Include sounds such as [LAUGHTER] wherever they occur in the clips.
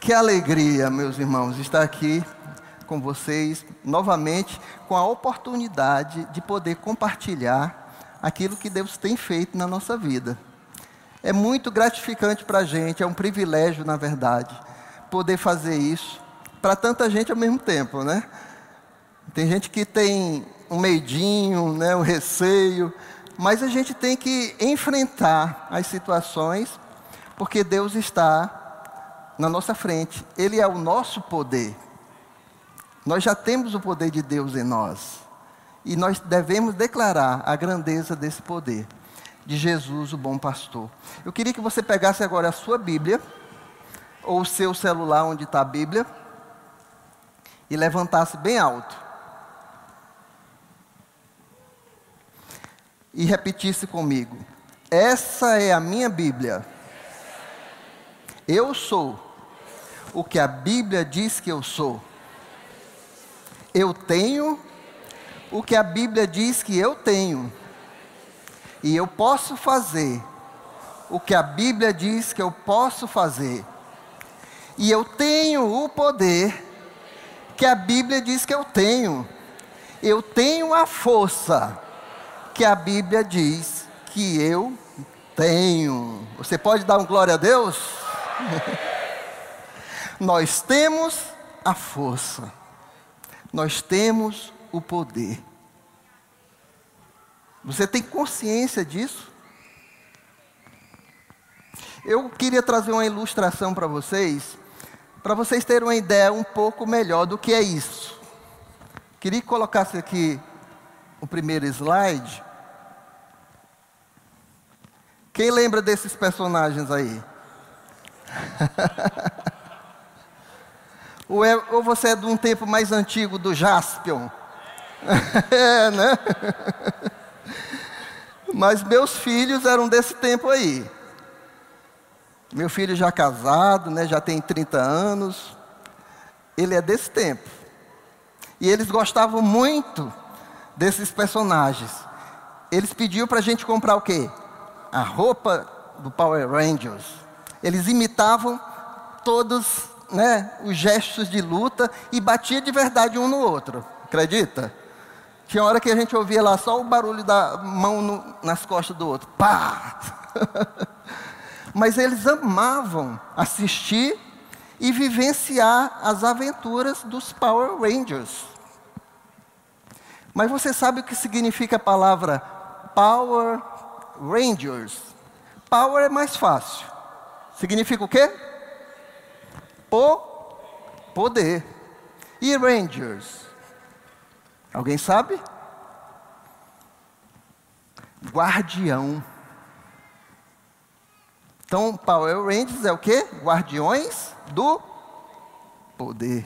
Que alegria, meus irmãos, estar aqui com vocês novamente, com a oportunidade de poder compartilhar aquilo que Deus tem feito na nossa vida. É muito gratificante para a gente, é um privilégio, na verdade, poder fazer isso para tanta gente ao mesmo tempo, né? Tem gente que tem um medinho, né, um receio, mas a gente tem que enfrentar as situações, porque Deus está na nossa frente. Ele é o nosso poder. Nós já temos o poder de Deus em nós. E nós devemos declarar a grandeza desse poder, de Jesus, o bom pastor. Eu queria que você pegasse agora a sua Bíblia, ou o seu celular onde está a Bíblia, e levantasse bem alto. E repetisse comigo: Essa é a minha Bíblia. Eu sou o que a Bíblia diz que eu sou. Eu tenho o que a Bíblia diz que eu tenho. E eu posso fazer o que a Bíblia diz que eu posso fazer. E eu tenho o poder que a Bíblia diz que eu tenho. Eu tenho a força que a Bíblia diz que eu tenho. Você pode dar um glória a Deus? [LAUGHS] Nós temos a força, nós temos o poder. Você tem consciência disso? Eu queria trazer uma ilustração para vocês, para vocês terem uma ideia um pouco melhor do que é isso. Queria que colocasse aqui o primeiro slide. Quem lembra desses personagens aí? [LAUGHS] Ou, é, ou você é de um tempo mais antigo do Jaspion? [LAUGHS] é, né? [LAUGHS] Mas meus filhos eram desse tempo aí. Meu filho já casado, né, já tem 30 anos. Ele é desse tempo. E eles gostavam muito desses personagens. Eles pediam para a gente comprar o quê? A roupa do Power Rangers. Eles imitavam todos né, os gestos de luta e batia de verdade um no outro. Acredita? Tinha hora que a gente ouvia lá só o barulho da mão no, nas costas do outro. Pá! [LAUGHS] Mas eles amavam assistir e vivenciar as aventuras dos Power Rangers. Mas você sabe o que significa a palavra Power Rangers? Power é mais fácil. Significa o quê? O poder. E Rangers? Alguém sabe? Guardião. Então, Power Rangers é o que? Guardiões do poder.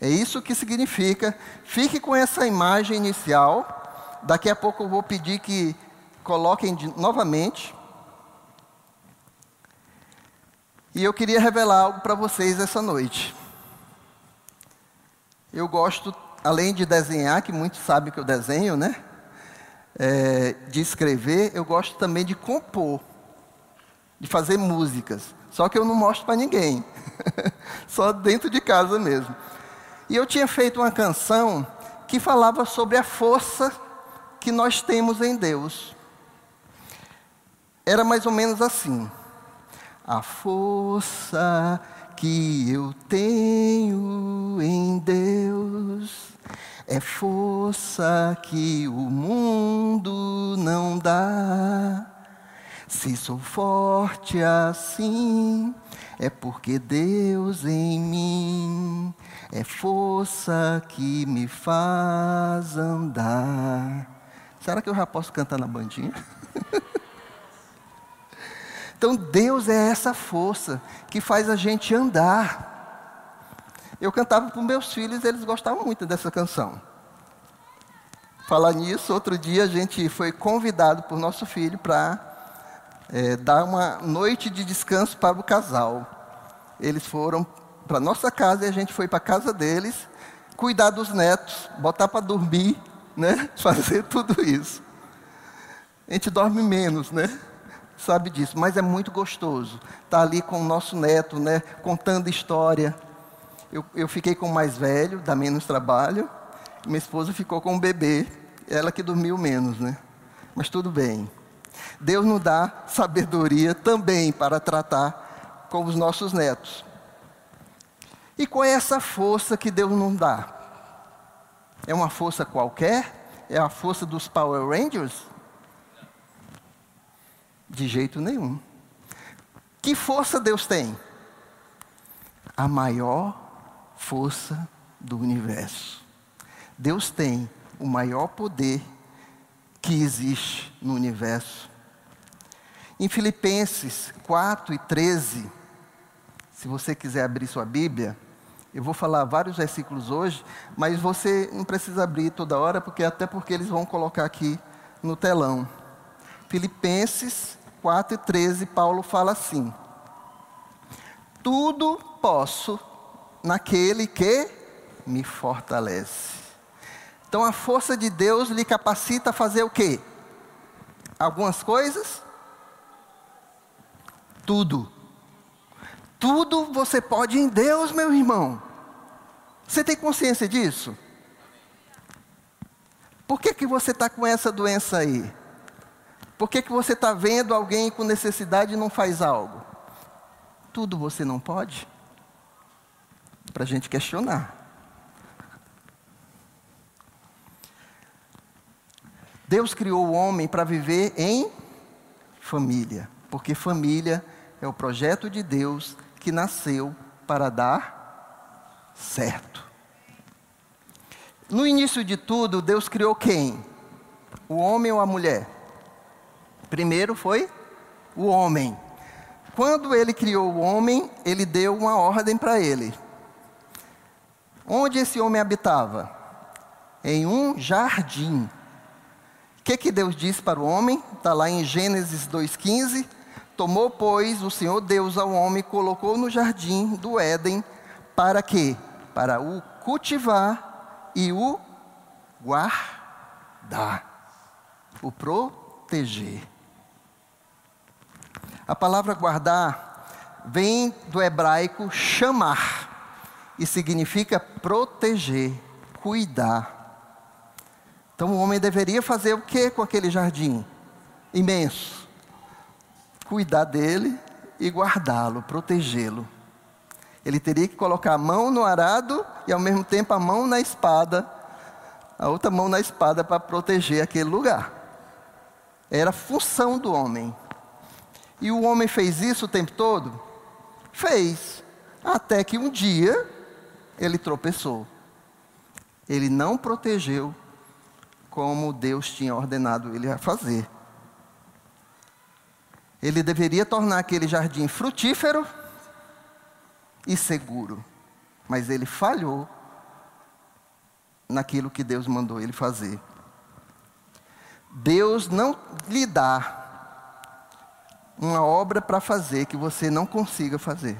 É isso que significa. Fique com essa imagem inicial. Daqui a pouco eu vou pedir que coloquem de, novamente. E eu queria revelar algo para vocês essa noite. Eu gosto, além de desenhar, que muitos sabem que eu desenho, né? É, de escrever, eu gosto também de compor, de fazer músicas. Só que eu não mostro para ninguém, [LAUGHS] só dentro de casa mesmo. E eu tinha feito uma canção que falava sobre a força que nós temos em Deus. Era mais ou menos assim. A força que eu tenho em Deus é força que o mundo não dá. Se sou forte assim, é porque Deus em mim é força que me faz andar. Será que eu já posso cantar na bandinha? [LAUGHS] Então Deus é essa força que faz a gente andar. Eu cantava para meus filhos, eles gostavam muito dessa canção. Falar nisso, outro dia a gente foi convidado por nosso filho para é, dar uma noite de descanso para o casal. Eles foram para nossa casa e a gente foi para a casa deles, cuidar dos netos, botar para dormir, né? [LAUGHS] fazer tudo isso. A gente dorme menos, né? Sabe disso, mas é muito gostoso estar tá ali com o nosso neto, né, contando história. Eu, eu fiquei com o mais velho, dá menos trabalho, minha esposa ficou com o bebê, ela que dormiu menos, né? Mas tudo bem. Deus nos dá sabedoria também para tratar com os nossos netos. E qual é essa força que Deus nos dá? É uma força qualquer? É a força dos Power Rangers? De jeito nenhum. Que força Deus tem? A maior força do universo. Deus tem o maior poder que existe no universo. Em Filipenses 4 e 13, se você quiser abrir sua Bíblia, eu vou falar vários versículos hoje, mas você não precisa abrir toda hora, porque até porque eles vão colocar aqui no telão. Filipenses 4 e 13, Paulo fala assim: Tudo posso naquele que me fortalece. Então a força de Deus lhe capacita a fazer o quê? Algumas coisas? Tudo. Tudo você pode em Deus, meu irmão. Você tem consciência disso? Por que, que você está com essa doença aí? Por que, que você está vendo alguém com necessidade e não faz algo? Tudo você não pode? Para a gente questionar. Deus criou o homem para viver em família, porque família é o projeto de Deus que nasceu para dar certo. No início de tudo, Deus criou quem? O homem ou a mulher? Primeiro foi o homem. Quando ele criou o homem, ele deu uma ordem para ele. Onde esse homem habitava? Em um jardim que, que Deus disse para o homem? Está lá em Gênesis 2,15. Tomou, pois, o Senhor Deus ao homem e colocou no jardim do Éden para quê? Para o cultivar e o guardar, o proteger. A palavra guardar vem do hebraico chamar e significa proteger, cuidar. Então o homem deveria fazer o que com aquele jardim imenso? Cuidar dele e guardá-lo, protegê-lo. Ele teria que colocar a mão no arado e ao mesmo tempo a mão na espada, a outra mão na espada para proteger aquele lugar. Era função do homem. E o homem fez isso o tempo todo? Fez. Até que um dia ele tropeçou. Ele não protegeu como Deus tinha ordenado ele a fazer. Ele deveria tornar aquele jardim frutífero e seguro, mas ele falhou naquilo que Deus mandou ele fazer. Deus não lhe dá uma obra para fazer que você não consiga fazer.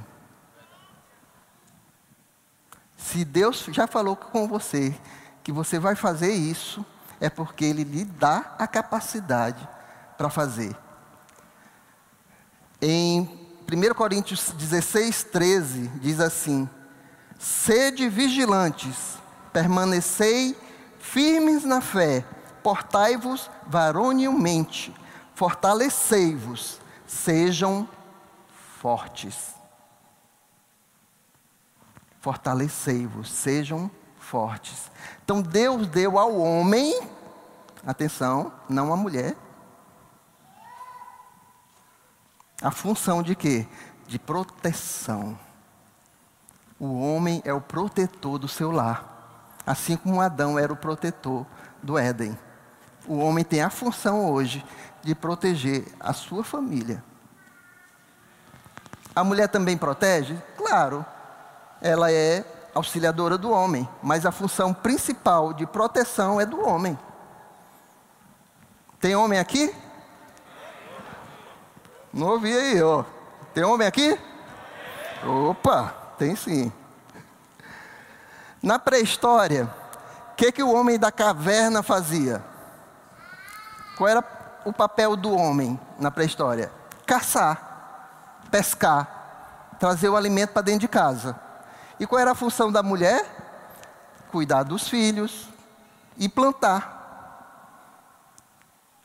Se Deus já falou com você que você vai fazer isso, é porque Ele lhe dá a capacidade para fazer. Em 1 Coríntios 16, 13, diz assim: Sede vigilantes, permanecei firmes na fé, portai-vos varonilmente, fortalecei-vos, sejam fortes. Fortalecei-vos, sejam fortes. Então Deus deu ao homem, atenção, não à mulher, a função de quê? De proteção. O homem é o protetor do seu lar, assim como Adão era o protetor do Éden. O homem tem a função hoje de proteger a sua família. A mulher também protege? Claro, ela é auxiliadora do homem, mas a função principal de proteção é do homem. Tem homem aqui? Não ouvi aí, ó. Tem homem aqui? Opa, tem sim. Na pré-história, o que, que o homem da caverna fazia? Qual era o papel do homem na pré-história? caçar, pescar, trazer o alimento para dentro de casa. E qual era a função da mulher? Cuidar dos filhos e plantar.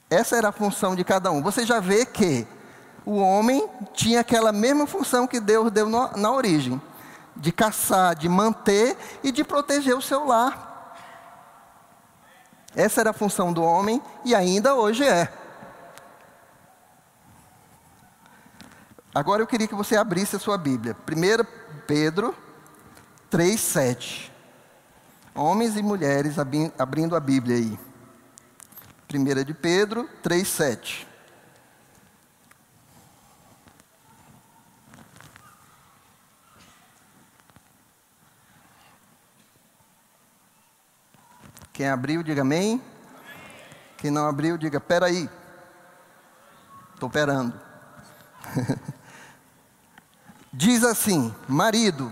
Essa era a função de cada um. Você já vê que o homem tinha aquela mesma função que Deus deu na origem: de caçar, de manter e de proteger o seu lar. Essa era a função do homem e ainda hoje é. Agora eu queria que você abrisse a sua Bíblia. 1 Pedro 3,7. Homens e mulheres abrindo a Bíblia aí. 1 de Pedro 3,7. Quem abriu, diga amém. Quem não abriu, diga peraí. Estou perando. [LAUGHS] Diz assim: marido,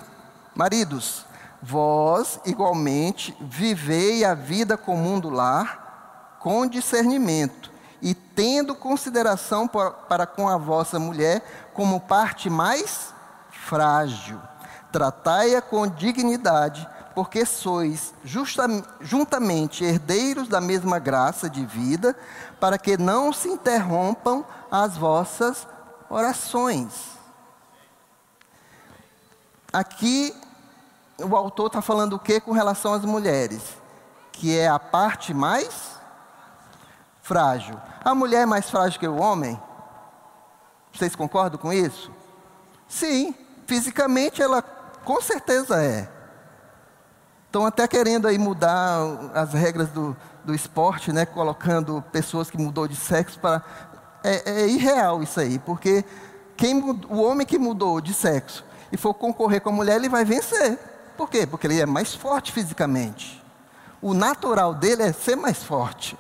maridos, vós igualmente vivei a vida comum do lar com discernimento e tendo consideração para com a vossa mulher como parte mais frágil. Tratai-a com dignidade porque sois justa, juntamente herdeiros da mesma graça de vida, para que não se interrompam as vossas orações. Aqui o autor está falando o que com relação às mulheres? Que é a parte mais frágil. A mulher é mais frágil que o homem? Vocês concordam com isso? Sim, fisicamente ela com certeza é. Estão até querendo aí mudar as regras do, do esporte, né? Colocando pessoas que mudou de sexo para. É, é irreal isso aí, porque quem, o homem que mudou de sexo e for concorrer com a mulher, ele vai vencer. Por quê? Porque ele é mais forte fisicamente. O natural dele é ser mais forte.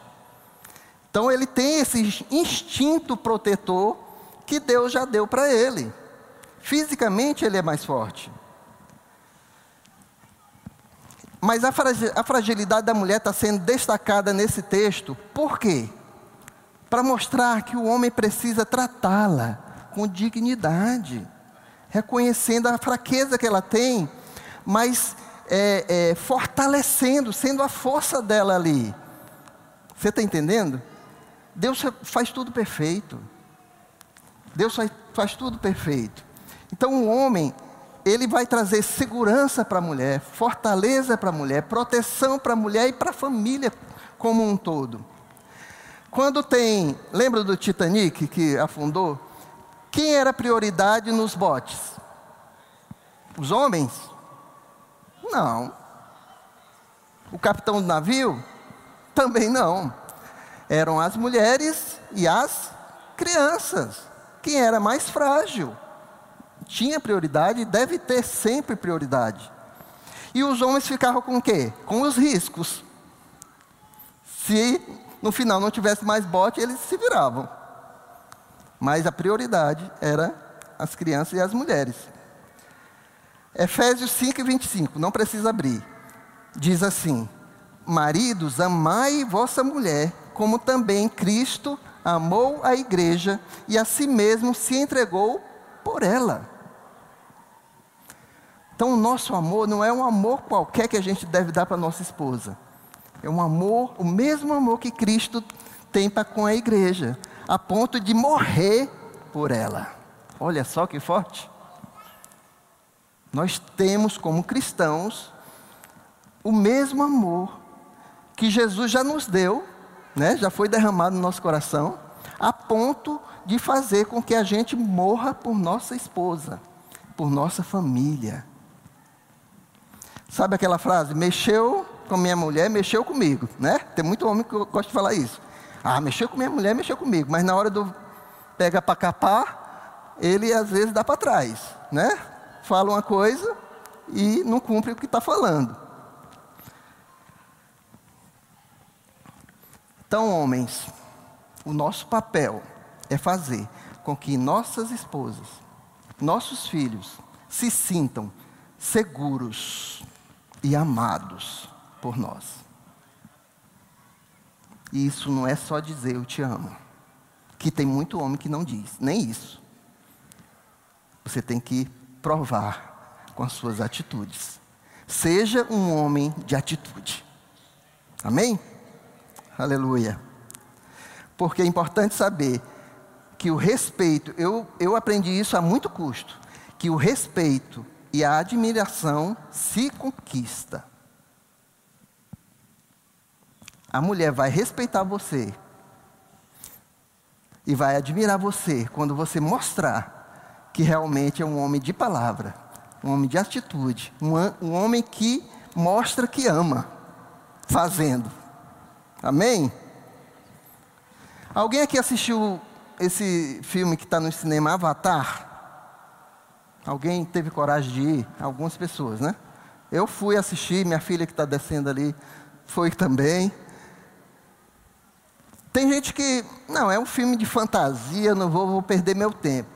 Então ele tem esse instinto protetor que Deus já deu para ele. Fisicamente ele é mais forte. Mas a fragilidade da mulher está sendo destacada nesse texto, por quê? Para mostrar que o homem precisa tratá-la com dignidade, reconhecendo a fraqueza que ela tem, mas é, é, fortalecendo, sendo a força dela ali. Você está entendendo? Deus faz tudo perfeito. Deus faz, faz tudo perfeito. Então o homem ele vai trazer segurança para a mulher, fortaleza para a mulher, proteção para a mulher e para a família como um todo. Quando tem, lembra do Titanic que afundou? Quem era prioridade nos botes? Os homens? Não. O capitão do navio? Também não. Eram as mulheres e as crianças. Quem era mais frágil? tinha prioridade e deve ter sempre prioridade. E os homens ficavam com o quê? Com os riscos. Se no final não tivesse mais bote, eles se viravam. Mas a prioridade era as crianças e as mulheres. Efésios 5 e 25, não precisa abrir. Diz assim: Maridos, amai vossa mulher, como também Cristo amou a igreja e a si mesmo se entregou por ela. Então, o nosso amor não é um amor qualquer que a gente deve dar para nossa esposa. É um amor, o mesmo amor que Cristo tem para com a igreja, a ponto de morrer por ela. Olha só que forte. Nós temos como cristãos o mesmo amor que Jesus já nos deu, né? já foi derramado no nosso coração, a ponto de fazer com que a gente morra por nossa esposa, por nossa família. Sabe aquela frase? Mexeu com minha mulher, mexeu comigo, né? Tem muito homem que gosta de falar isso. Ah, mexeu com minha mulher, mexeu comigo. Mas na hora do pega para capar, ele às vezes dá para trás, né? Fala uma coisa e não cumpre o que está falando. Então, homens, o nosso papel é fazer com que nossas esposas, nossos filhos, se sintam seguros e amados por nós. E isso não é só dizer eu te amo. Que tem muito homem que não diz, nem isso. Você tem que provar com as suas atitudes. Seja um homem de atitude. Amém? Aleluia. Porque é importante saber que o respeito, eu, eu aprendi isso a muito custo, que o respeito e a admiração se conquista. A mulher vai respeitar você e vai admirar você quando você mostrar que realmente é um homem de palavra, um homem de atitude, um, homem que mostra que ama, fazendo. Amém? Alguém aqui assistiu esse filme que está no cinema Avatar? Alguém teve coragem de ir? Algumas pessoas, né? Eu fui assistir, minha filha que está descendo ali foi também. Tem gente que, não, é um filme de fantasia, não vou, vou perder meu tempo.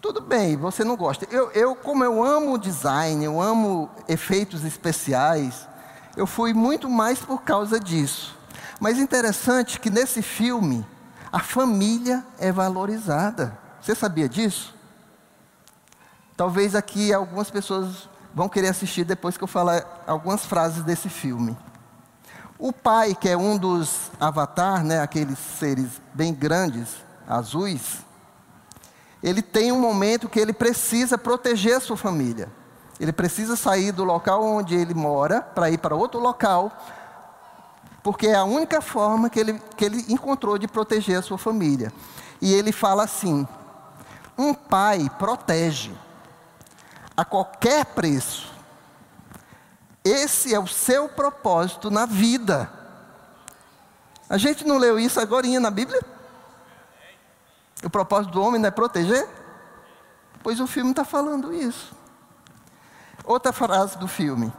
Tudo bem, você não gosta. Eu, eu, como eu amo design, eu amo efeitos especiais, eu fui muito mais por causa disso. Mas interessante que nesse filme, a família é valorizada. Você sabia disso? Talvez aqui algumas pessoas vão querer assistir depois que eu falar algumas frases desse filme. O pai, que é um dos avatar, né, aqueles seres bem grandes, azuis, ele tem um momento que ele precisa proteger a sua família. Ele precisa sair do local onde ele mora para ir para outro local, porque é a única forma que ele, que ele encontrou de proteger a sua família. E ele fala assim: um pai protege a qualquer preço. Esse é o seu propósito na vida. A gente não leu isso agora na Bíblia? O propósito do homem não é proteger? Pois o filme está falando isso. Outra frase do filme.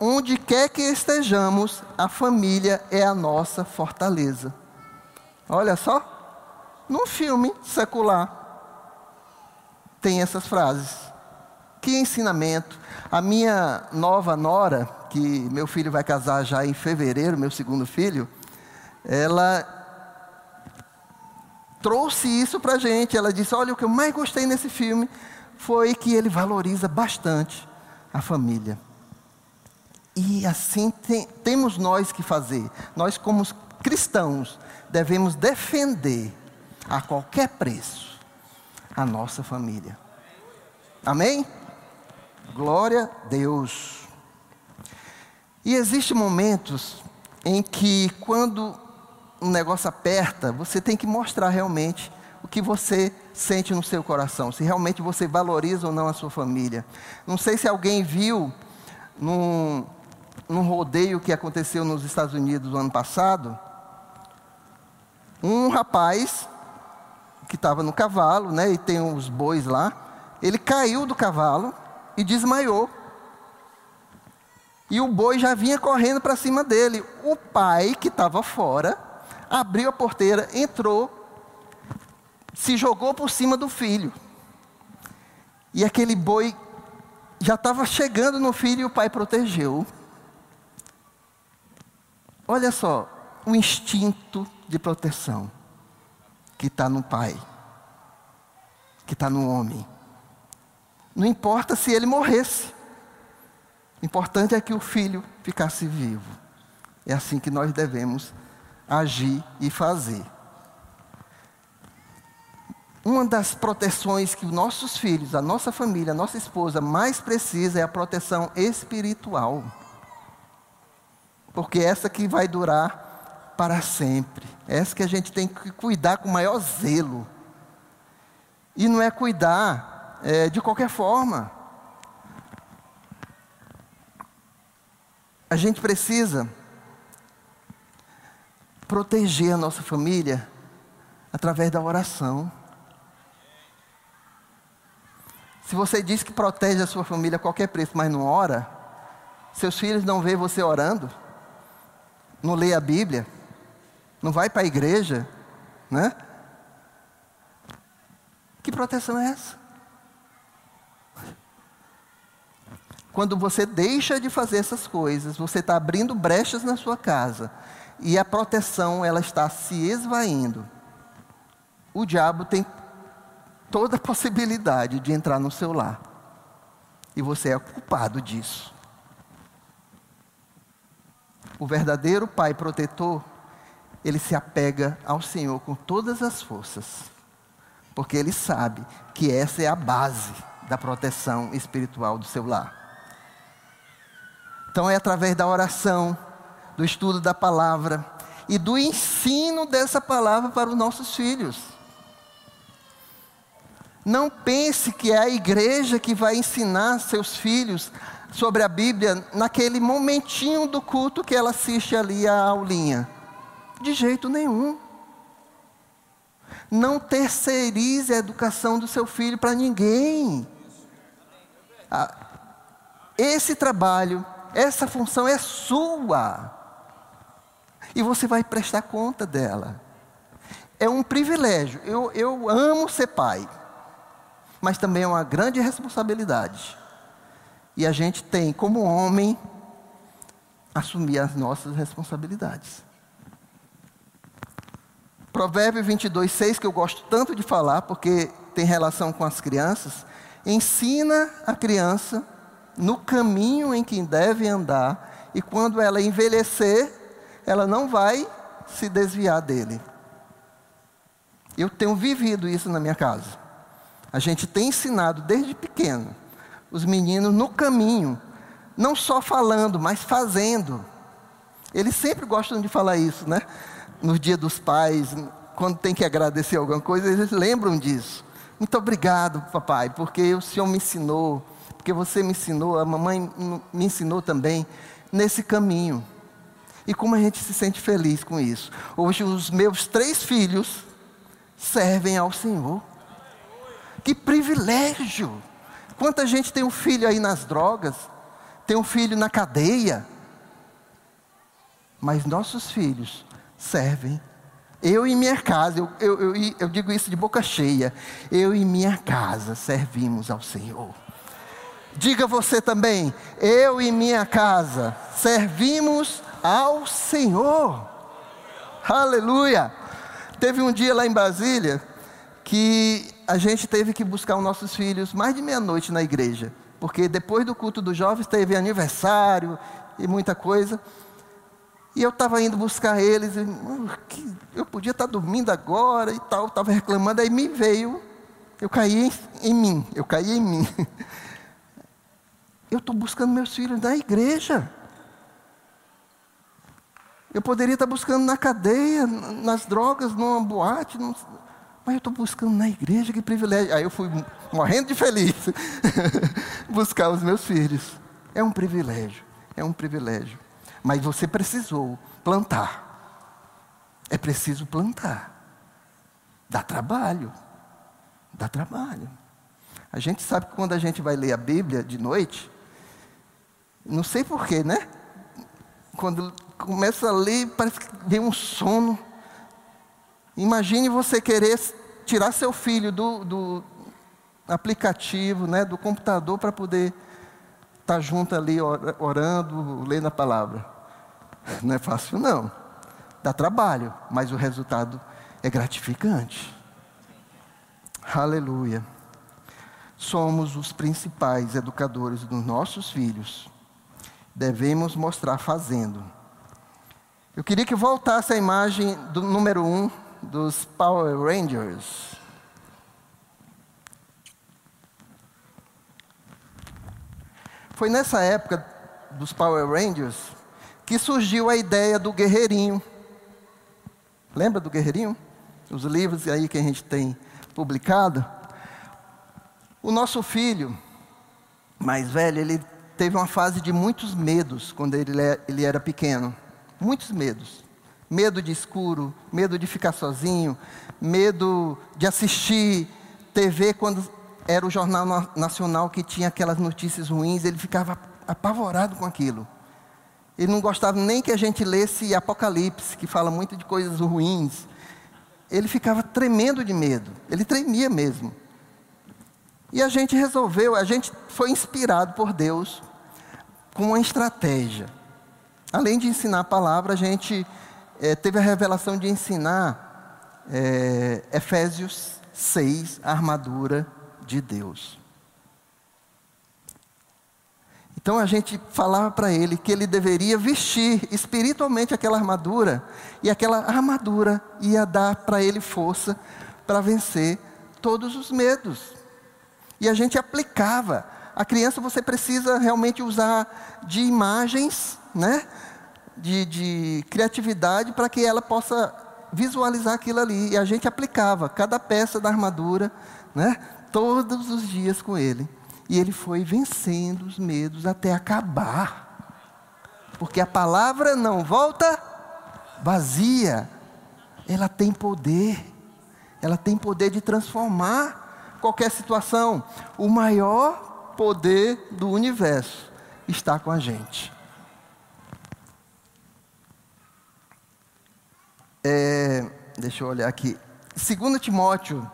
Onde quer que estejamos, a família é a nossa fortaleza. Olha só, num filme secular tem essas frases. Que ensinamento. A minha nova nora, que meu filho vai casar já em fevereiro, meu segundo filho, ela trouxe isso para a gente. Ela disse: Olha, o que eu mais gostei nesse filme foi que ele valoriza bastante a família. E assim tem, temos nós que fazer. Nós, como cristãos, devemos defender a qualquer preço a nossa família. Amém? Glória a Deus. E existem momentos em que, quando um negócio aperta, você tem que mostrar realmente o que você sente no seu coração, se realmente você valoriza ou não a sua família. Não sei se alguém viu num, num rodeio que aconteceu nos Estados Unidos no ano passado, um rapaz que estava no cavalo, né, e tem os bois lá, ele caiu do cavalo e desmaiou. E o boi já vinha correndo para cima dele. O pai, que estava fora, abriu a porteira, entrou, se jogou por cima do filho. E aquele boi já estava chegando no filho e o pai protegeu. Olha só, o instinto de proteção que está no pai, que está no homem. Não importa se ele morresse. O importante é que o filho ficasse vivo. É assim que nós devemos agir e fazer. Uma das proteções que os nossos filhos, a nossa família, a nossa esposa mais precisa é a proteção espiritual. Porque essa que vai durar para sempre. Essa que a gente tem que cuidar com maior zelo. E não é cuidar é, de qualquer forma. A gente precisa proteger a nossa família através da oração. Se você diz que protege a sua família a qualquer preço, mas não ora, seus filhos não veem você orando, não lê a Bíblia, não vai para a igreja, né? Que proteção é essa? Quando você deixa de fazer essas coisas, você está abrindo brechas na sua casa e a proteção ela está se esvaindo. o diabo tem toda a possibilidade de entrar no seu lar. E você é culpado disso. O verdadeiro pai protetor, ele se apega ao Senhor com todas as forças, porque ele sabe que essa é a base da proteção espiritual do seu lar. Então é através da oração, do estudo da palavra e do ensino dessa palavra para os nossos filhos. Não pense que é a igreja que vai ensinar seus filhos sobre a Bíblia naquele momentinho do culto que ela assiste ali a aulinha. De jeito nenhum. Não terceirize a educação do seu filho para ninguém. Ah, esse trabalho, essa função é sua. E você vai prestar conta dela. É um privilégio. Eu, eu amo ser pai. Mas também é uma grande responsabilidade. E a gente tem, como homem, assumir as nossas responsabilidades. Provérbio 22, 6, que eu gosto tanto de falar, porque tem relação com as crianças. Ensina a criança no caminho em que deve andar, e quando ela envelhecer, ela não vai se desviar dele. Eu tenho vivido isso na minha casa. A gente tem ensinado desde pequeno os meninos no caminho, não só falando, mas fazendo. Eles sempre gostam de falar isso, né? No dia dos pais, quando tem que agradecer alguma coisa, eles lembram disso. Muito obrigado, papai, porque o Senhor me ensinou, porque você me ensinou, a mamãe me ensinou também nesse caminho. E como a gente se sente feliz com isso. Hoje, os meus três filhos servem ao Senhor. Que privilégio! Quanta gente tem um filho aí nas drogas, tem um filho na cadeia. Mas nossos filhos servem. Eu e minha casa, eu, eu, eu, eu digo isso de boca cheia. Eu e minha casa servimos ao Senhor. Diga você também, eu e minha casa servimos ao Senhor. Aleluia. Teve um dia lá em Brasília que a gente teve que buscar os nossos filhos mais de meia-noite na igreja, porque depois do culto dos jovens teve aniversário e muita coisa. E eu estava indo buscar eles, e, eu podia estar tá dormindo agora e tal, estava reclamando, aí me veio, eu caí em, em mim, eu caí em mim. [LAUGHS] Eu estou buscando meus filhos na igreja. Eu poderia estar tá buscando na cadeia, nas drogas, numa boate, num, mas eu estou buscando na igreja, que privilégio. Aí eu fui morrendo de feliz [LAUGHS] buscar os meus filhos. É um privilégio, é um privilégio. Mas você precisou plantar. É preciso plantar. Dá trabalho. Dá trabalho. A gente sabe que quando a gente vai ler a Bíblia de noite, não sei porquê, né? Quando começa a ler, parece que vem um sono. Imagine você querer tirar seu filho do, do aplicativo, né, do computador para poder estar tá junto ali orando, lendo a palavra. Não é fácil não. Dá trabalho, mas o resultado é gratificante. Aleluia. Somos os principais educadores dos nossos filhos. Devemos mostrar fazendo. Eu queria que voltasse a imagem do número um dos Power Rangers. Foi nessa época dos Power Rangers que surgiu a ideia do guerreirinho. Lembra do guerreirinho? Os livros aí que a gente tem publicado. O nosso filho mais velho, ele teve uma fase de muitos medos quando ele, é, ele era pequeno. Muitos medos medo de escuro, medo de ficar sozinho, medo de assistir TV quando era o jornal nacional que tinha aquelas notícias ruins, ele ficava apavorado com aquilo. Ele não gostava nem que a gente lesse Apocalipse, que fala muito de coisas ruins. Ele ficava tremendo de medo, ele tremia mesmo. E a gente resolveu, a gente foi inspirado por Deus com uma estratégia. Além de ensinar a palavra, a gente é, teve a revelação de ensinar é, Efésios 6, a armadura de Deus. Então a gente falava para ele que ele deveria vestir espiritualmente aquela armadura, e aquela armadura ia dar para ele força para vencer todos os medos. E a gente aplicava. A criança você precisa realmente usar de imagens, né? de, de criatividade para que ela possa visualizar aquilo ali. E a gente aplicava cada peça da armadura, né? todos os dias com ele. E ele foi vencendo os medos até acabar. Porque a palavra não volta vazia. Ela tem poder. Ela tem poder de transformar qualquer situação. O maior poder do universo está com a gente. É, deixa eu olhar aqui. 2 Timóteo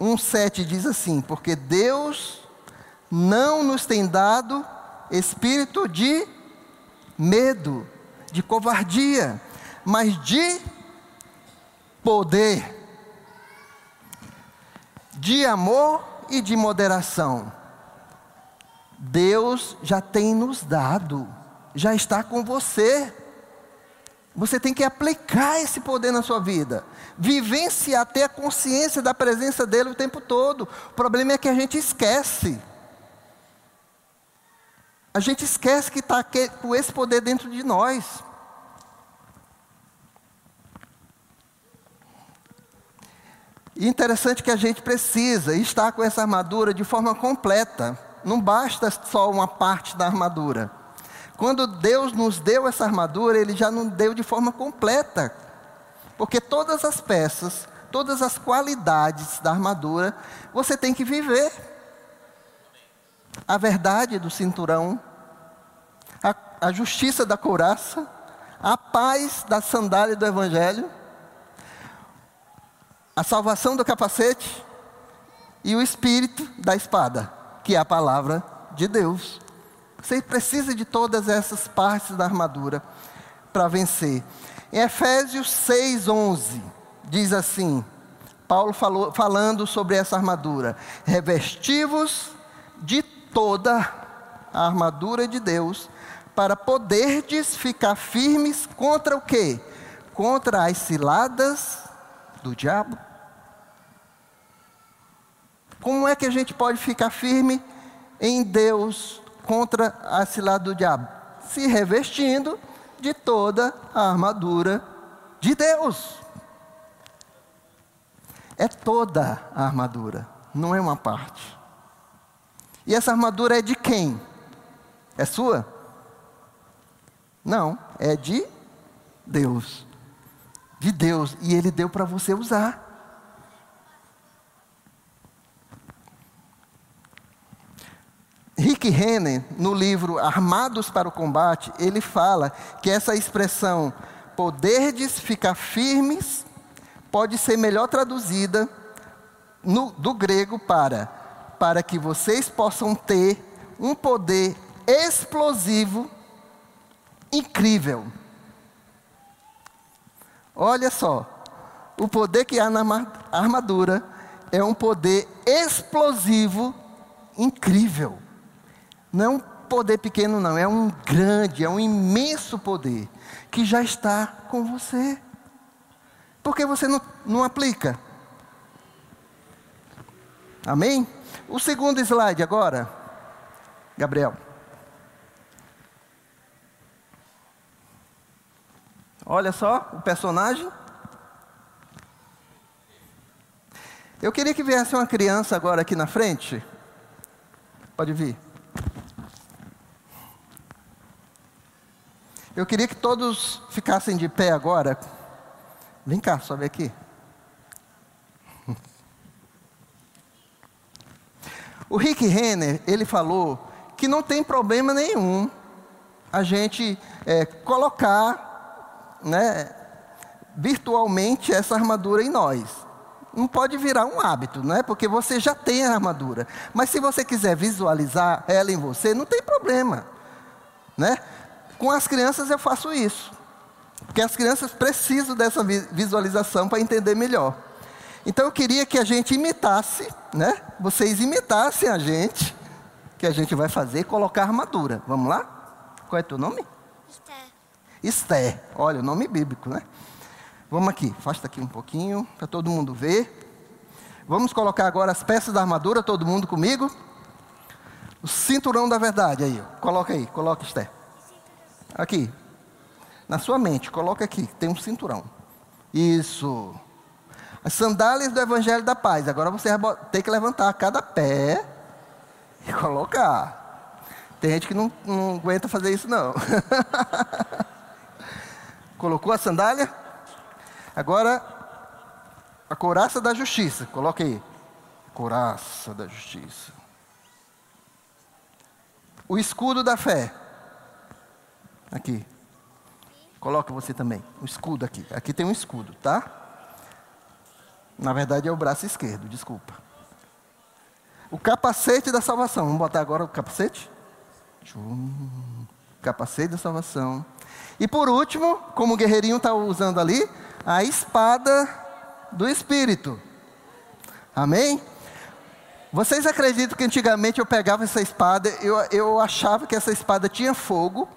1,7 diz assim: Porque Deus não nos tem dado espírito de medo, de covardia, mas de poder, de amor e de moderação. Deus já tem nos dado, já está com você. Você tem que aplicar esse poder na sua vida. Vivenciar, ter a consciência da presença dele o tempo todo. O problema é que a gente esquece. A gente esquece que está com esse poder dentro de nós. E interessante que a gente precisa estar com essa armadura de forma completa. Não basta só uma parte da armadura. Quando Deus nos deu essa armadura, Ele já nos deu de forma completa. Porque todas as peças, todas as qualidades da armadura, você tem que viver. A verdade do cinturão, a, a justiça da couraça, a paz da sandália do Evangelho, a salvação do capacete e o espírito da espada, que é a palavra de Deus. Você precisa de todas essas partes da armadura para vencer. Em Efésios 6:11 diz assim: Paulo falou, falando sobre essa armadura: revestivos de toda a armadura de Deus, para poderdes ficar firmes contra o quê? Contra as ciladas do diabo. Como é que a gente pode ficar firme em Deus contra a cilada do diabo? Se revestindo de toda a armadura de Deus. É toda a armadura, não é uma parte. E essa armadura é de quem? É sua? Não, é de Deus. De Deus. E Ele deu para você usar. Rick Renner, no livro Armados para o Combate, ele fala que essa expressão poderdes ficar firmes pode ser melhor traduzida no, do grego para para que vocês possam ter um poder explosivo incrível. Olha só, o poder que há na armadura é um poder explosivo incrível. Não é um poder pequeno, não, é um grande, é um imenso poder que já está com você. Por que você não, não aplica? Amém? O segundo slide agora, Gabriel. Olha só o personagem. Eu queria que viesse uma criança agora aqui na frente. Pode vir. Eu queria que todos ficassem de pé agora. Vem cá, sobe aqui. O Rick Renner, ele falou que não tem problema nenhum a gente é, colocar né, virtualmente essa armadura em nós. Não pode virar um hábito, né? porque você já tem a armadura. Mas se você quiser visualizar ela em você, não tem problema. Né? Com as crianças eu faço isso. Porque as crianças precisam dessa visualização para entender melhor. Então eu queria que a gente imitasse, né? Vocês imitassem a gente, que a gente vai fazer, colocar armadura. Vamos lá? Qual é teu nome? Esther. Esther. Olha, o nome bíblico, né? Vamos aqui, afasta aqui um pouquinho, para todo mundo ver. Vamos colocar agora as peças da armadura, todo mundo comigo? O cinturão da verdade aí, coloca aí, coloca Esther. Aqui, na sua mente, coloca aqui, tem um cinturão. Isso. As sandálias do Evangelho da Paz. Agora você ter que levantar cada pé e colocar. Tem gente que não, não aguenta fazer isso, não. [LAUGHS] Colocou a sandália? Agora, a couraça da justiça. Coloca aí. Couraça da justiça. O escudo da fé. Aqui. Coloca você também. O escudo aqui. Aqui tem um escudo, tá? Na verdade é o braço esquerdo, desculpa. O capacete da salvação. Vamos botar agora o capacete? Capacete da salvação. E por último, como o guerreirinho está usando ali, a espada do Espírito. Amém? Vocês acreditam que antigamente eu pegava essa espada, eu, eu achava que essa espada tinha fogo,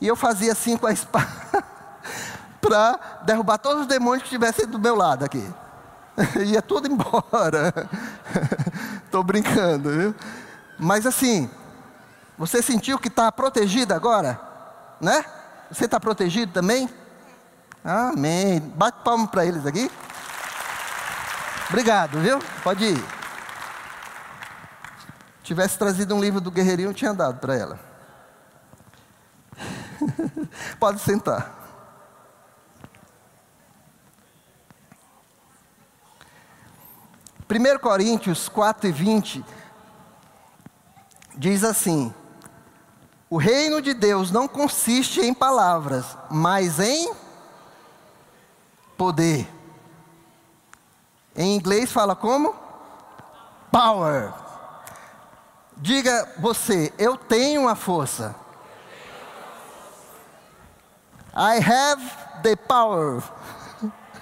e eu fazia assim com a espada [LAUGHS] para derrubar todos os demônios que estivessem do meu lado aqui. [LAUGHS] ia tudo embora. [LAUGHS] Estou brincando, viu? Mas assim, você sentiu que está protegido agora? Né? Você está protegido também? Amém. Bate palma para eles aqui. Obrigado, viu? Pode ir. Tivesse trazido um livro do Guerreirinho, eu tinha dado para ela. [LAUGHS] Pode sentar. 1 Coríntios 4 e 20 diz assim: O reino de Deus não consiste em palavras, mas em poder. Em inglês fala como? Power. Diga você, eu tenho a força. I have the power.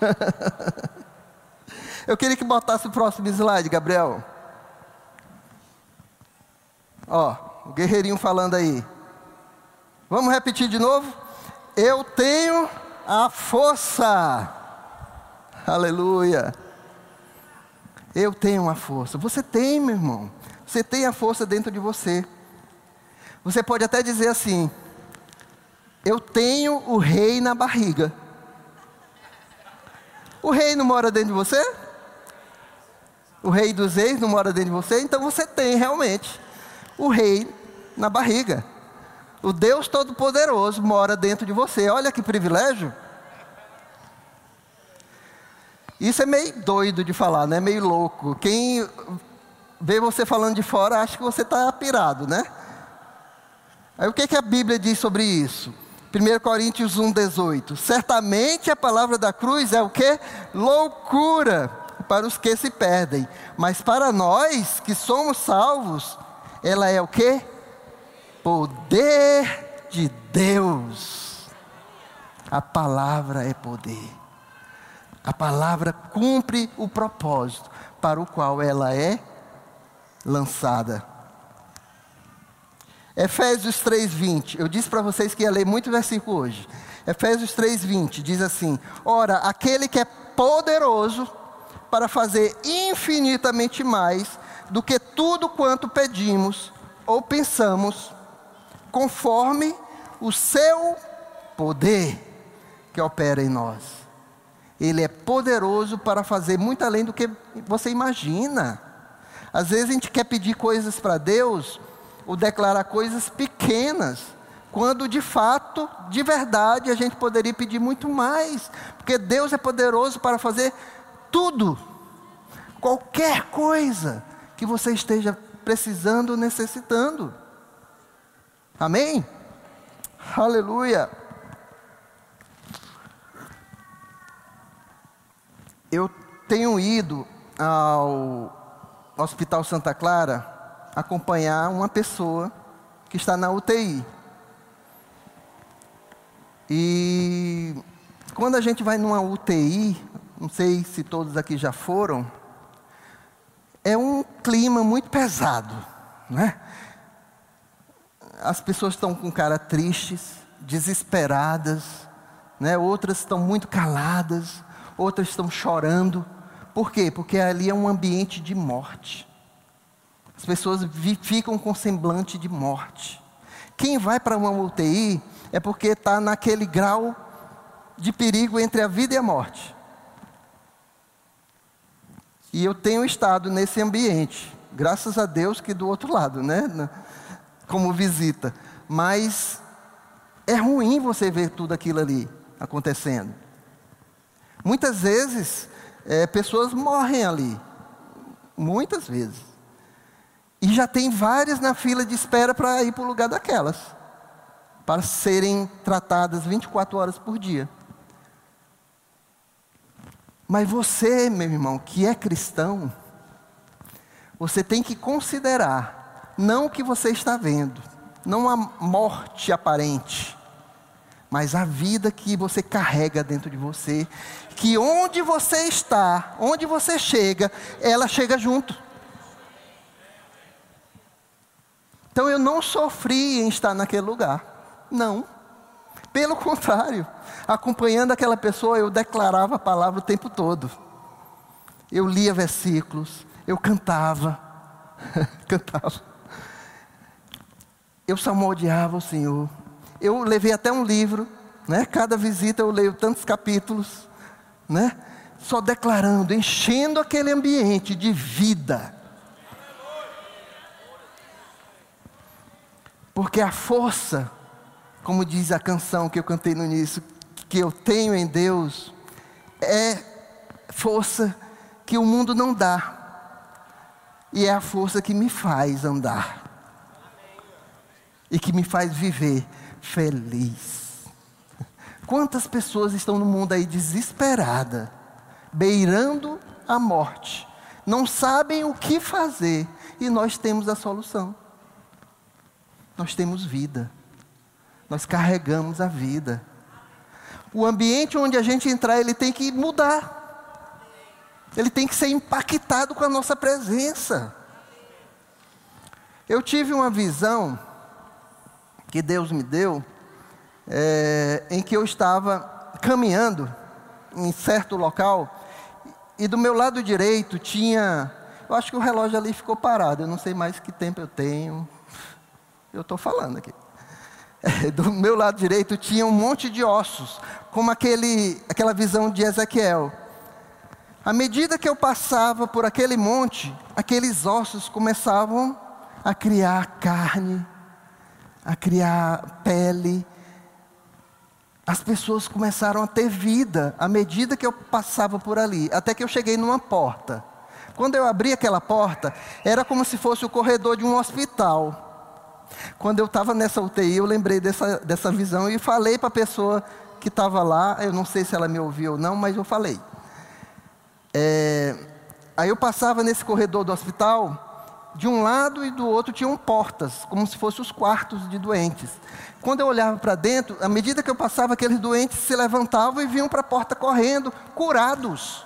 [LAUGHS] Eu queria que botasse o próximo slide, Gabriel. Ó, o guerreirinho falando aí. Vamos repetir de novo? Eu tenho a força. Aleluia. Eu tenho a força. Você tem, meu irmão. Você tem a força dentro de você. Você pode até dizer assim: Eu tenho o rei na barriga. O rei não mora dentro de você? O rei dos reis não mora dentro de você, então você tem realmente o rei na barriga. O Deus Todo-Poderoso mora dentro de você. Olha que privilégio. Isso é meio doido de falar, né? Meio louco. Quem vê você falando de fora acha que você está pirado, né? Aí o que, que a Bíblia diz sobre isso? 1 Coríntios 1,18. Certamente a palavra da cruz é o que? Loucura para os que se perdem, mas para nós que somos salvos, ela é o que? Poder de Deus. A palavra é poder. A palavra cumpre o propósito para o qual ela é lançada. Efésios 3:20. Eu disse para vocês que ia ler muito versículo hoje. Efésios 3:20 diz assim: Ora, aquele que é poderoso para fazer infinitamente mais do que tudo quanto pedimos ou pensamos, conforme o seu poder que opera em nós. Ele é poderoso para fazer muito além do que você imagina. Às vezes a gente quer pedir coisas para Deus ou declarar coisas pequenas, quando de fato, de verdade, a gente poderia pedir muito mais, porque Deus é poderoso para fazer tudo, qualquer coisa que você esteja precisando, necessitando. Amém? Aleluia. Eu tenho ido ao Hospital Santa Clara acompanhar uma pessoa que está na UTI. E quando a gente vai numa UTI, não sei se todos aqui já foram, é um clima muito pesado, né? As pessoas estão com cara tristes, desesperadas, né? Outras estão muito caladas, outras estão chorando. Por quê? Porque ali é um ambiente de morte. As pessoas ficam com semblante de morte. Quem vai para uma UTI é porque está naquele grau de perigo entre a vida e a morte. E eu tenho estado nesse ambiente, graças a Deus que do outro lado, né? Como visita. Mas é ruim você ver tudo aquilo ali acontecendo. Muitas vezes, é, pessoas morrem ali. Muitas vezes. E já tem várias na fila de espera para ir para o lugar daquelas. Para serem tratadas 24 horas por dia. Mas você, meu irmão, que é cristão, você tem que considerar, não o que você está vendo, não a morte aparente, mas a vida que você carrega dentro de você, que onde você está, onde você chega, ela chega junto. Então eu não sofri em estar naquele lugar. Não. Pelo contrário, acompanhando aquela pessoa, eu declarava a palavra o tempo todo. Eu lia versículos, eu cantava, [LAUGHS] cantava. Eu salmodiava o Senhor. Eu levei até um livro, né? Cada visita eu leio tantos capítulos, né? Só declarando, enchendo aquele ambiente de vida. Porque a força, como diz a canção que eu cantei no início, que eu tenho em Deus é força que o mundo não dá. E é a força que me faz andar. E que me faz viver feliz. Quantas pessoas estão no mundo aí desesperada, beirando a morte, não sabem o que fazer, e nós temos a solução. Nós temos vida. Nós carregamos a vida. O ambiente onde a gente entrar, ele tem que mudar. Ele tem que ser impactado com a nossa presença. Eu tive uma visão que Deus me deu, é, em que eu estava caminhando em certo local, e do meu lado direito tinha. Eu acho que o relógio ali ficou parado, eu não sei mais que tempo eu tenho. Eu estou falando aqui. [LAUGHS] do meu lado direito tinha um monte de ossos, como aquele, aquela visão de Ezequiel. À medida que eu passava por aquele monte, aqueles ossos começavam a criar carne, a criar pele. As pessoas começaram a ter vida à medida que eu passava por ali, até que eu cheguei numa porta. Quando eu abri aquela porta, era como se fosse o corredor de um hospital. Quando eu estava nessa UTI, eu lembrei dessa, dessa visão e falei para a pessoa que estava lá, eu não sei se ela me ouviu ou não, mas eu falei. É, aí eu passava nesse corredor do hospital, de um lado e do outro tinham portas, como se fossem os quartos de doentes. Quando eu olhava para dentro, à medida que eu passava, aqueles doentes se levantavam e vinham para a porta correndo, curados.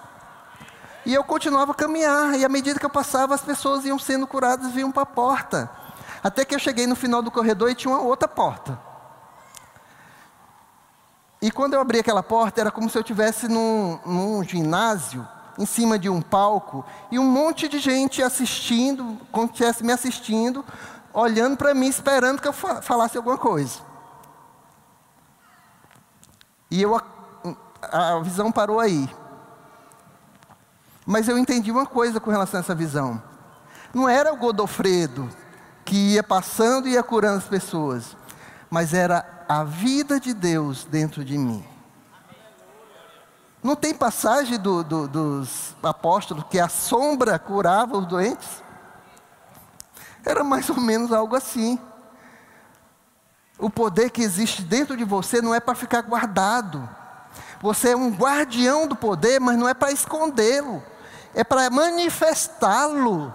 E eu continuava a caminhar, e à medida que eu passava, as pessoas iam sendo curadas e vinham para a porta. Até que eu cheguei no final do corredor e tinha uma outra porta. E quando eu abri aquela porta, era como se eu estivesse num, num ginásio, em cima de um palco, e um monte de gente assistindo, como se estivesse me assistindo, olhando para mim, esperando que eu falasse alguma coisa. E eu, a, a visão parou aí. Mas eu entendi uma coisa com relação a essa visão. Não era o Godofredo que ia passando e ia curando as pessoas, mas era a vida de Deus dentro de mim. Não tem passagem do, do, dos apóstolos que a sombra curava os doentes? Era mais ou menos algo assim. O poder que existe dentro de você não é para ficar guardado. Você é um guardião do poder, mas não é para escondê-lo, é para manifestá-lo.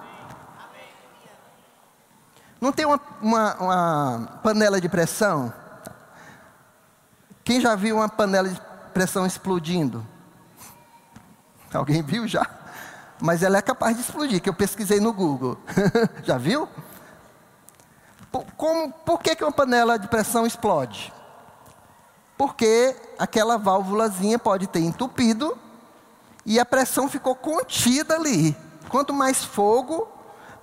Não tem uma, uma, uma, panela de pressão? Quem já viu uma panela de pressão explodindo? [LAUGHS] Alguém viu já? Mas ela é capaz de explodir, que eu pesquisei no Google. [LAUGHS] já viu? Por, como, por que, que uma panela de pressão explode? Porque aquela válvulazinha pode ter entupido e a pressão ficou contida ali. Quanto mais fogo,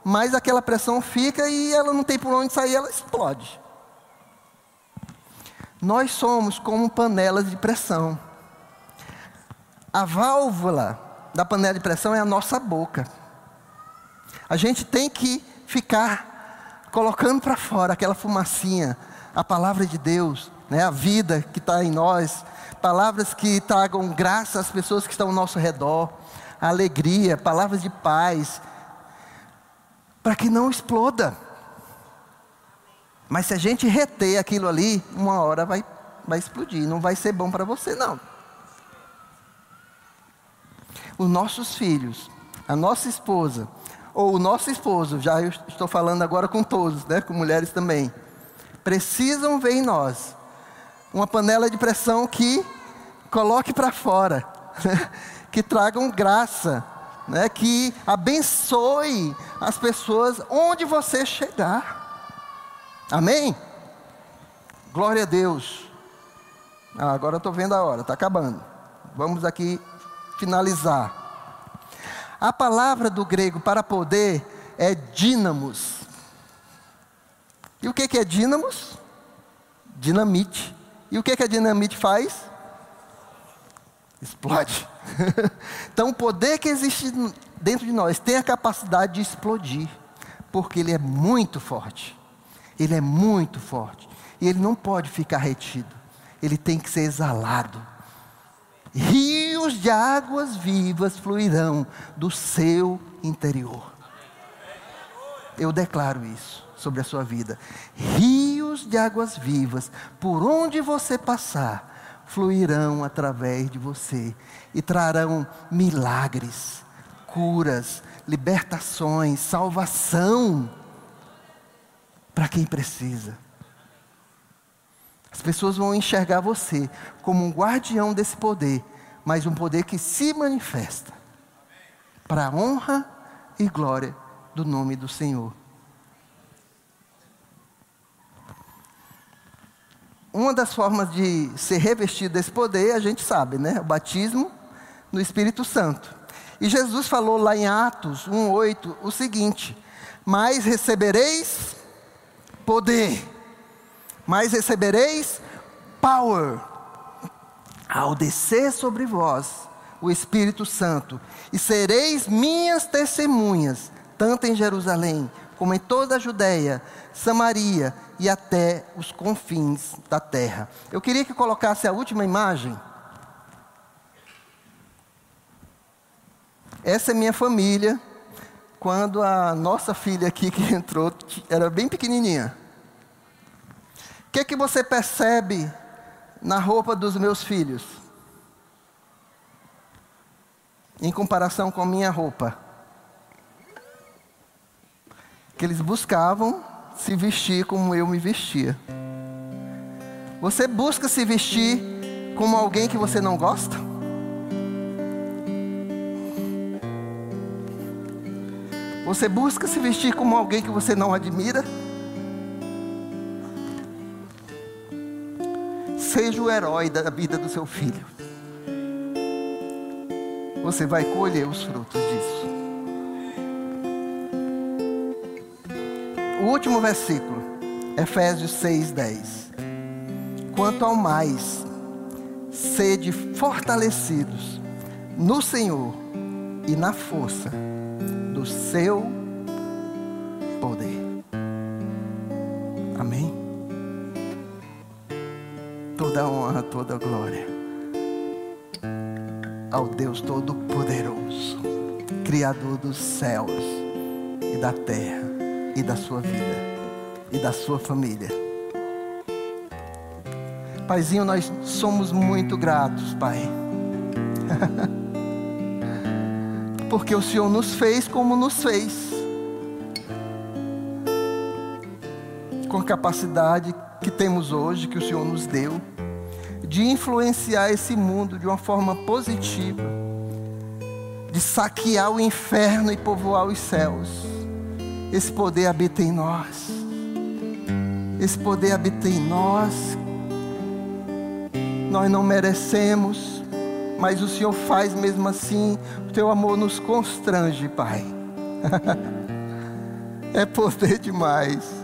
mais aquela pressão fica e ela não tem por onde sair, ela explode. Nós somos como panelas de pressão. A válvula da panela de pressão é a nossa boca. A gente tem que ficar colocando para fora aquela fumacinha, a palavra de Deus, né, a vida que está em nós, palavras que tragam graça às pessoas que estão ao nosso redor, alegria, palavras de paz, para que não exploda. Mas se a gente reter aquilo ali, uma hora vai, vai explodir, não vai ser bom para você, não. Os nossos filhos, a nossa esposa, ou o nosso esposo, já eu estou falando agora com todos, né, com mulheres também, precisam ver em nós uma panela de pressão que coloque para fora, [LAUGHS] que tragam graça, né, que abençoe as pessoas onde você chegar. Amém? Glória a Deus. Ah, agora eu estou vendo a hora, está acabando. Vamos aqui finalizar. A palavra do grego para poder é dínamos. E o que, é dínamos? Dinamite. E o que, que a dinamite faz? Explode. [LAUGHS] então, o poder que existe dentro de nós tem a capacidade de explodir, porque ele é muito forte. Ele é muito forte. E ele não pode ficar retido. Ele tem que ser exalado. Rios de águas vivas fluirão do seu interior. Eu declaro isso sobre a sua vida. Rios de águas vivas, por onde você passar, fluirão através de você e trarão milagres, curas, libertações, salvação para quem precisa. As pessoas vão enxergar você como um guardião desse poder, mas um poder que se manifesta para a honra e glória do nome do Senhor. Uma das formas de ser revestido desse poder, a gente sabe, né? O batismo no Espírito Santo. E Jesus falou lá em Atos 1:8 o seguinte: "Mas recebereis poder, mas recebereis power ao descer sobre vós o Espírito Santo, e sereis minhas testemunhas, tanto em Jerusalém, como em toda a Judéia, Samaria e até os confins da terra. Eu queria que colocasse a última imagem. Essa é minha família, quando a nossa filha aqui que entrou era bem pequenininha. O que, que você percebe na roupa dos meus filhos? Em comparação com a minha roupa. Que eles buscavam se vestir como eu me vestia. Você busca se vestir como alguém que você não gosta? Você busca se vestir como alguém que você não admira? Seja o herói da vida do seu filho. Você vai colher os frutos disso. Último versículo, Efésios 6:10. Quanto ao mais, sede fortalecidos no Senhor e na força do seu poder. Amém? Toda honra, toda glória ao Deus Todo-Poderoso, Criador dos céus e da terra e da sua vida e da sua família. Paizinho, nós somos muito gratos, Pai. [LAUGHS] porque o Senhor nos fez como nos fez. Com a capacidade que temos hoje, que o Senhor nos deu, de influenciar esse mundo de uma forma positiva, de saquear o inferno e povoar os céus. Esse poder habita em nós. Esse poder habita em nós. Nós não merecemos, mas o Senhor faz mesmo assim. O teu amor nos constrange, Pai. [LAUGHS] é poder demais.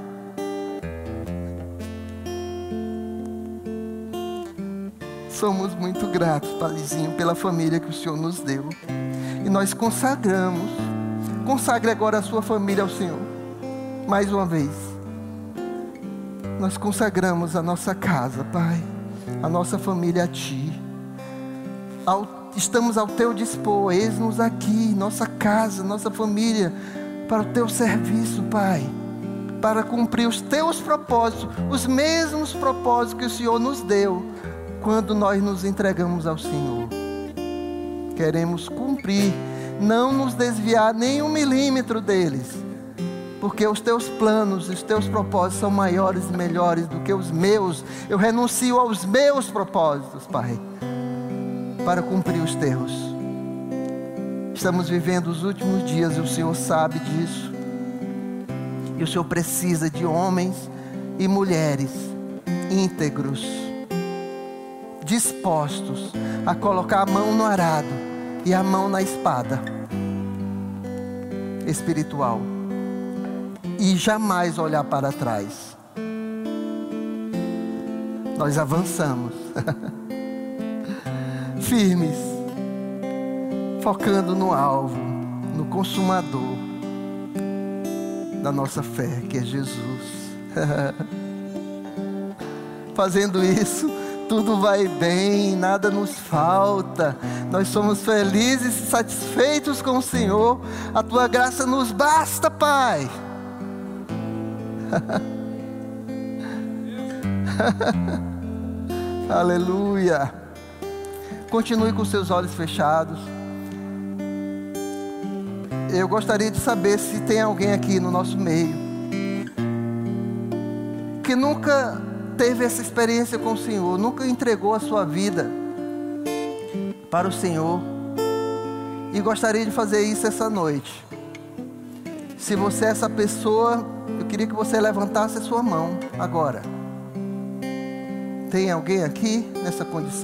Somos muito gratos, Paizinho, pela família que o Senhor nos deu. E nós consagramos. Consagre agora a sua família ao Senhor. Mais uma vez. Nós consagramos a nossa casa, Pai. A nossa família a Ti. Ao, estamos ao Teu dispor. Eis-nos aqui, nossa casa, nossa família para o teu serviço, Pai, para cumprir os teus propósitos, os mesmos propósitos que o Senhor nos deu quando nós nos entregamos ao Senhor. Queremos cumprir, não nos desviar nem um milímetro deles, porque os teus planos, os teus propósitos são maiores e melhores do que os meus. Eu renuncio aos meus propósitos, Pai, para cumprir os teus. Estamos vivendo os últimos dias e o Senhor sabe disso. E o Senhor precisa de homens e mulheres íntegros, dispostos a colocar a mão no arado e a mão na espada espiritual e jamais olhar para trás. Nós avançamos, [LAUGHS] firmes focando no alvo, no consumador da nossa fé, que é Jesus. [LAUGHS] Fazendo isso, tudo vai bem, nada nos falta. Nós somos felizes e satisfeitos com o Senhor. A tua graça nos basta, Pai. [LAUGHS] Aleluia. Continue com seus olhos fechados eu gostaria de saber se tem alguém aqui no nosso meio que nunca teve essa experiência com o Senhor, nunca entregou a sua vida para o Senhor e gostaria de fazer isso essa noite. Se você é essa pessoa, eu queria que você levantasse a sua mão agora. Tem alguém aqui nessa condição?